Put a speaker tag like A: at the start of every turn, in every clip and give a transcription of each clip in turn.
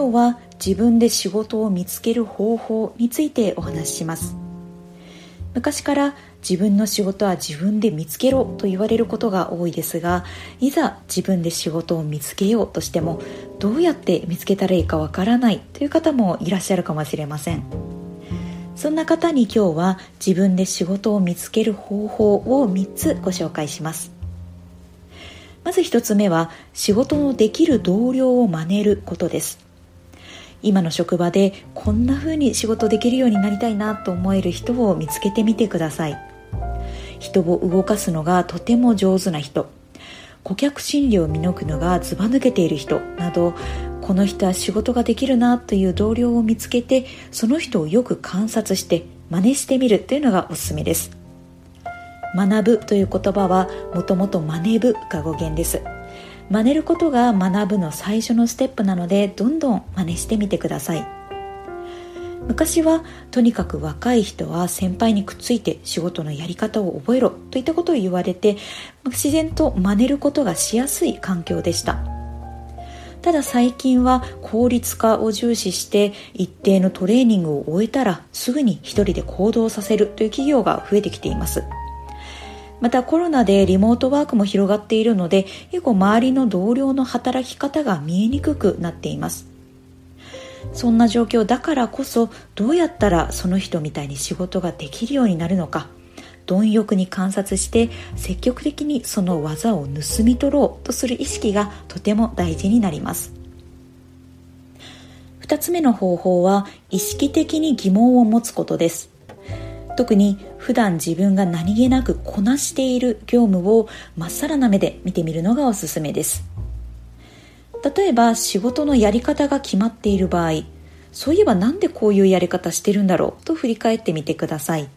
A: 今日は自分で仕事を見つける方法についてお話しします。昔から自分の仕事は自分で見つけろと言われることが多いですがいざ自分で仕事を見つけようとしてもどうやって見つけたらいいかわからないという方もいらっしゃるかもしれません。そんな方に今日は自分で仕事を見つける方法を3つご紹介します。まず1つ目は仕事のできる同僚を真似ることです。今の職場でこんな風に仕事できるようになりたいなと思える人を見つけてみてください。人を動かすのがとても上手な人。顧客心理を見抜くのがずば抜けている人などこの人は仕事ができるなという同僚を見つけてその人をよく観察して真似してみるというのがおすすめです学ぶという言葉はもともと真似ぶが語源です。真似ることが学ぶの最初のステップなのでどんどん真似してみてください。昔はとにかく若い人は先輩にくっついて仕事のやり方を覚えろといったことを言われて自然と真似ることがしやすい環境でした。ただ最近は効率化を重視して一定のトレーニングを終えたらすぐに一人で行動させるという企業が増えてきています。またコロナでリモートワークも広がっているので結構周りの同僚の働き方が見えにくくなっています。そんな状況だからこそどうやったらその人みたいに仕事ができるようになるのか貪欲に観察して積極的にその技を盗み取ろうとする意識がとても大事になります。2つ目の方法は意識的に疑問を持つことです。特に普段自分が何気なくこなしている業務をまっさらな目で見てみるのがおすすめです。例えば仕事のやり方が決まっている場合そういえばなんでこういうやり方してるんだろうと振り返ってみてください。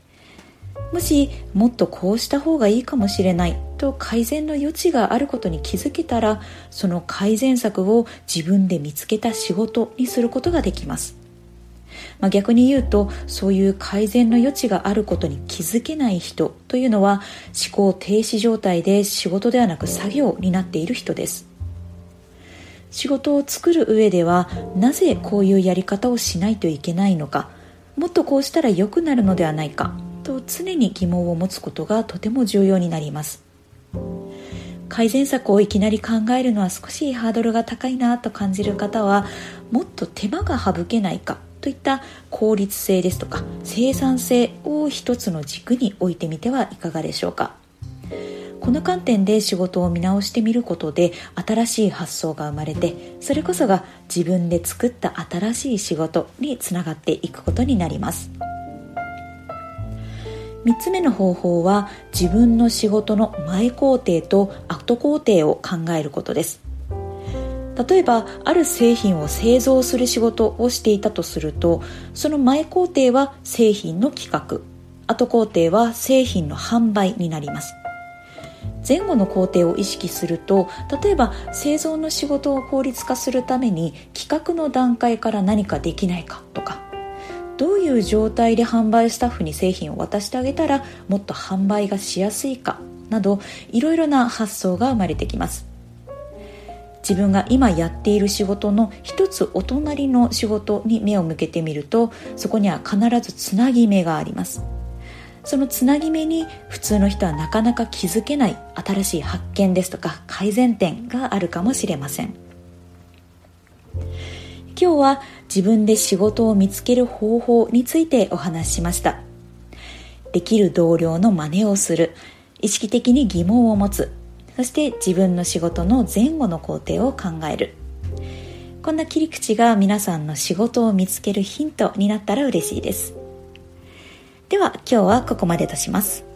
A: もしもっとこうした方がいいかもしれないと改善の余地があることに気づけたらその改善策を自分で見つけた仕事にすることができます、まあ、逆に言うとそういう改善の余地があることに気づけない人というのは思考停止状態で仕事ではなく作業になっている人です。仕事を作る上ではなぜこういうやり方をしないといけないのか。もっとこうしたら良くなるのではないか。と常に疑問を持つことがとても重要になります。改善策をいきなり考えるのは少しハードルが高いなと感じる方はもっと手間が省けないか。といった効率性ですとか生産性を一つの軸に置いてみてはいかがでしょうか。この観点で仕事を見直してみることで新しい発想が生まれてそれこそが自分で作った新しい仕事につながっていくことになります。3つ目の方法は自分の仕事の前工程と後工程を考えることです。例えばある製品を製造する仕事をしていたとするとその前工程は製品の企画後工程は製品の販売になります。前後の工程を意識すると例えば製造の仕事を効率化するために企画の段階から何かできないかとかどういう状態で販売スタッフに製品を渡してあげたらもっと販売がしやすいかなどいろいろな発想が生まれてきます。自分が今やっている仕事の一つお隣の仕事に目を向けてみるとそこには必ずつなぎ目があります。そのつなぎ目に普通の人はなかなか気づけない新しい発見ですとか改善点があるかもしれません。今日は自分で仕事を見つける方法についてお話ししました。できる同僚の真似をする。意識的に疑問を持つ。そして自分の仕事の前後の工程を考えるこんな切り口が皆さんの仕事を見つけるヒントになったら嬉しいですでは今日はここまでとします。